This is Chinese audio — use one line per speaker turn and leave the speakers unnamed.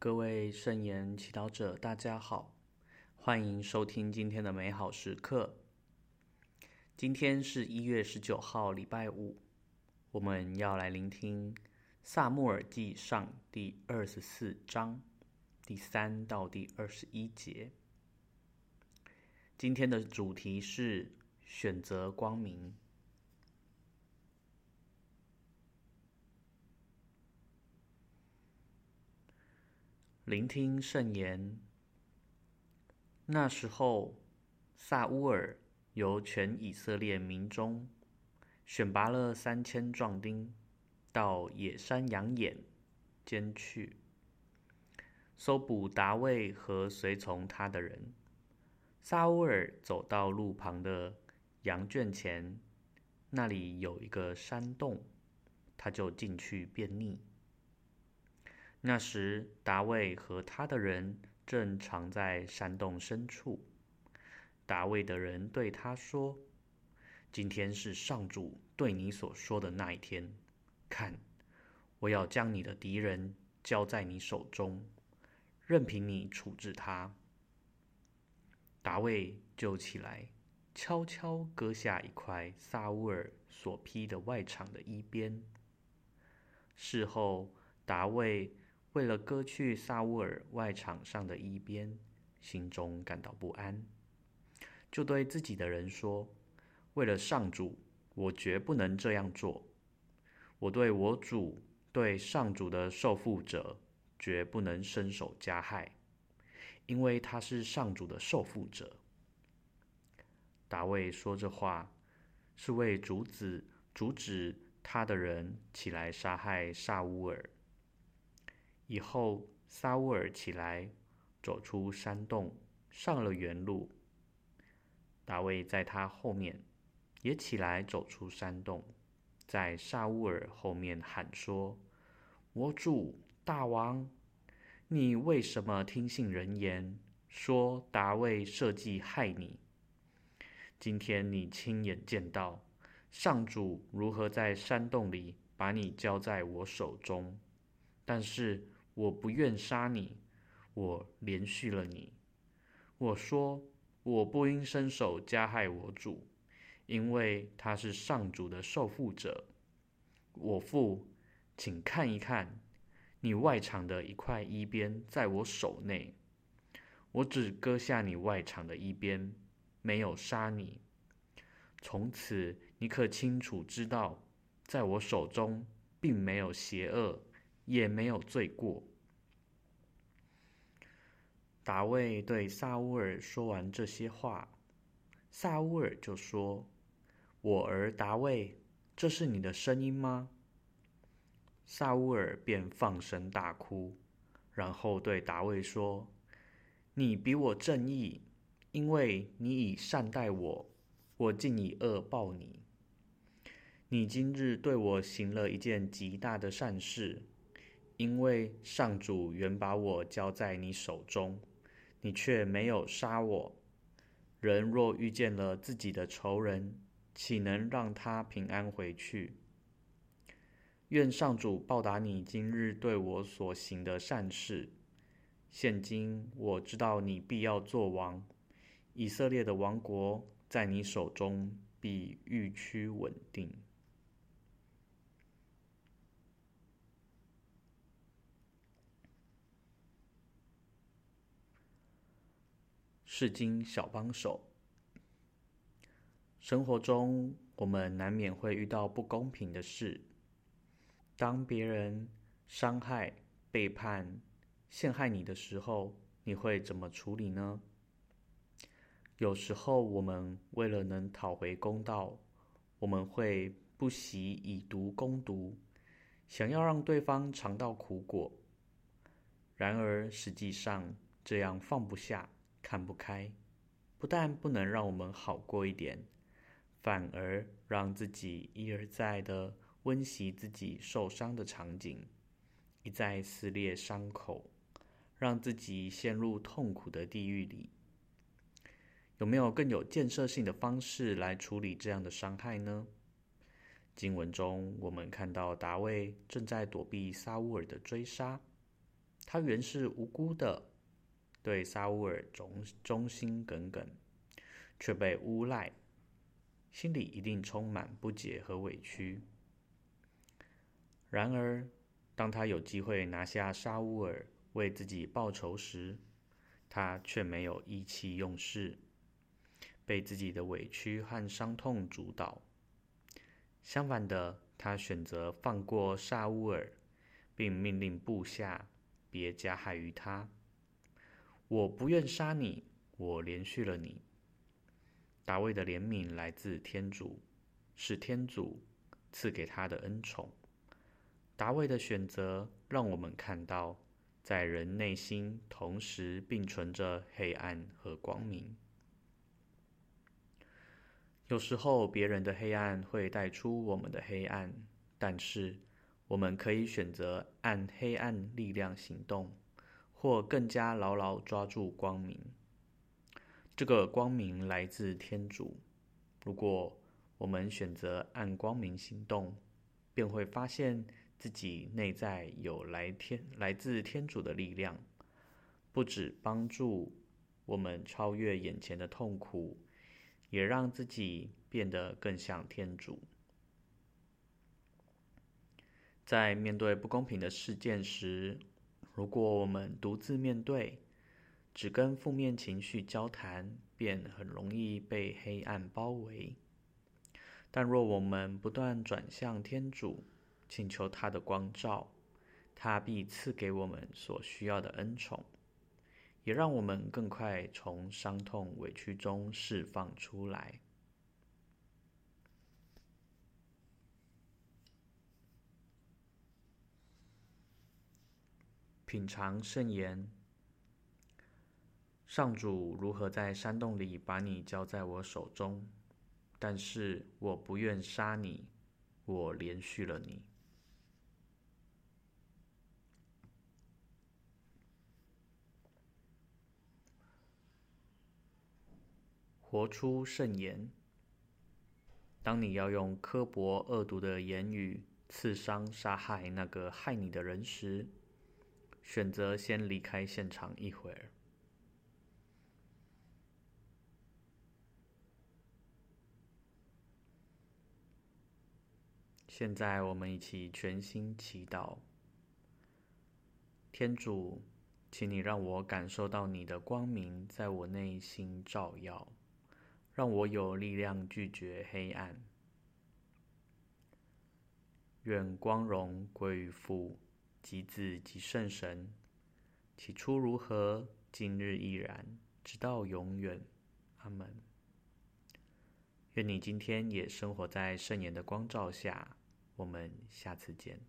各位圣言祈祷者，大家好，欢迎收听今天的美好时刻。今天是一月十九号，礼拜五，我们要来聆听《撒慕尔记上》第二十四章第三到第二十一节。今天的主题是选择光明。聆听圣言。那时候，撒乌尔由全以色列民中选拔了三千壮丁，到野山羊眼间去，搜捕达味和随从他的人。撒乌尔走到路旁的羊圈前，那里有一个山洞，他就进去便溺。那时，达味和他的人正藏在山洞深处。达味的人对他说：“今天是上主对你所说的那一天。看，我要将你的敌人交在你手中，任凭你处置他。”达味就起来，悄悄割下一块撒乌尔所披的外氅的衣边。事后，达味。为了割去撒乌尔外场上的衣边，心中感到不安，就对自己的人说：“为了上主，我绝不能这样做。我对我主、对上主的受傅者，绝不能伸手加害，因为他是上主的受傅者。”达味说这话，是为阻止阻止他的人起来杀害撒乌尔。以后，撒乌尔起来，走出山洞，上了原路。达味在他后面，也起来走出山洞，在撒乌尔后面喊说：“我主大王，你为什么听信人言，说达味设计害你？今天你亲眼见到上主如何在山洞里把你交在我手中，但是。”我不愿杀你，我怜恤了你。我说，我不应伸手加害我主，因为他是上主的受傅者。我父，请看一看，你外场的一块衣边在我手内，我只割下你外场的衣边，没有杀你。从此，你可清楚知道，在我手中并没有邪恶，也没有罪过。达卫对撒乌尔说完这些话，撒乌尔就说：“我儿达卫，这是你的声音吗？”撒乌尔便放声大哭，然后对达卫说：“你比我正义，因为你以善待我，我竟以恶报你。你今日对我行了一件极大的善事，因为上主原把我交在你手中。”你却没有杀我。人若遇见了自己的仇人，岂能让他平安回去？愿上主报答你今日对我所行的善事。现今我知道你必要作王，以色列的王国在你手中必愈趋稳定。圣经小帮手。生活中，我们难免会遇到不公平的事。当别人伤害、背叛、陷害你的时候，你会怎么处理呢？有时候，我们为了能讨回公道，我们会不惜以毒攻毒，想要让对方尝到苦果。然而，实际上这样放不下。看不开，不但不能让我们好过一点，反而让自己一而再的温习自己受伤的场景，一再撕裂伤口，让自己陷入痛苦的地狱里。有没有更有建设性的方式来处理这样的伤害呢？经文中，我们看到达味正在躲避撒乌尔的追杀。他原是无辜的，对沙乌尔忠忠心耿耿，却被诬赖，心里一定充满不解和委屈。然而，当他有机会拿下沙乌尔为自己报仇时，他却没有意气用事，被自己的委屈和伤痛主导。相反的，他选择放过沙乌尔，并命令部下。别加害于他。我不愿杀你，我怜恤了你。大卫的怜悯来自天主，是天主赐给他的恩宠。大卫的选择让我们看到，在人内心同时并存着黑暗和光明。有时候别人的黑暗会带出我们的黑暗，但是，我们可以选择按黑暗力量行动，或更加牢牢抓住光明。这个光明来自天主。如果我们选择按光明行动，便会发现自己内在有来天来自天主的力量，不止帮助我们超越眼前的痛苦，也让自己变得更像天主。在面对不公平的事件时，如果我们独自面对，只跟负面情绪交谈，便很容易被黑暗包围。但若我们不断转向天主，请求他的光照，他必赐给我们所需要的恩宠，也让我们更快从伤痛委屈中释放出来。品尝圣言，上主如何在山洞里把你交在我手中，但是我不愿杀你，我怜恤了你。活出圣言。当你要用刻薄恶毒的言语刺伤、杀害那个害你的人时，选择先离开现场一会儿。现在，我们一起全心祈祷。天主，请你让我感受到你的光明在我内心照耀，让我有力量拒绝黑暗。愿光荣归于父。及子及圣神，起初如何，今日亦然，直到永远。阿门。愿你今天也生活在圣言的光照下。我们下次见。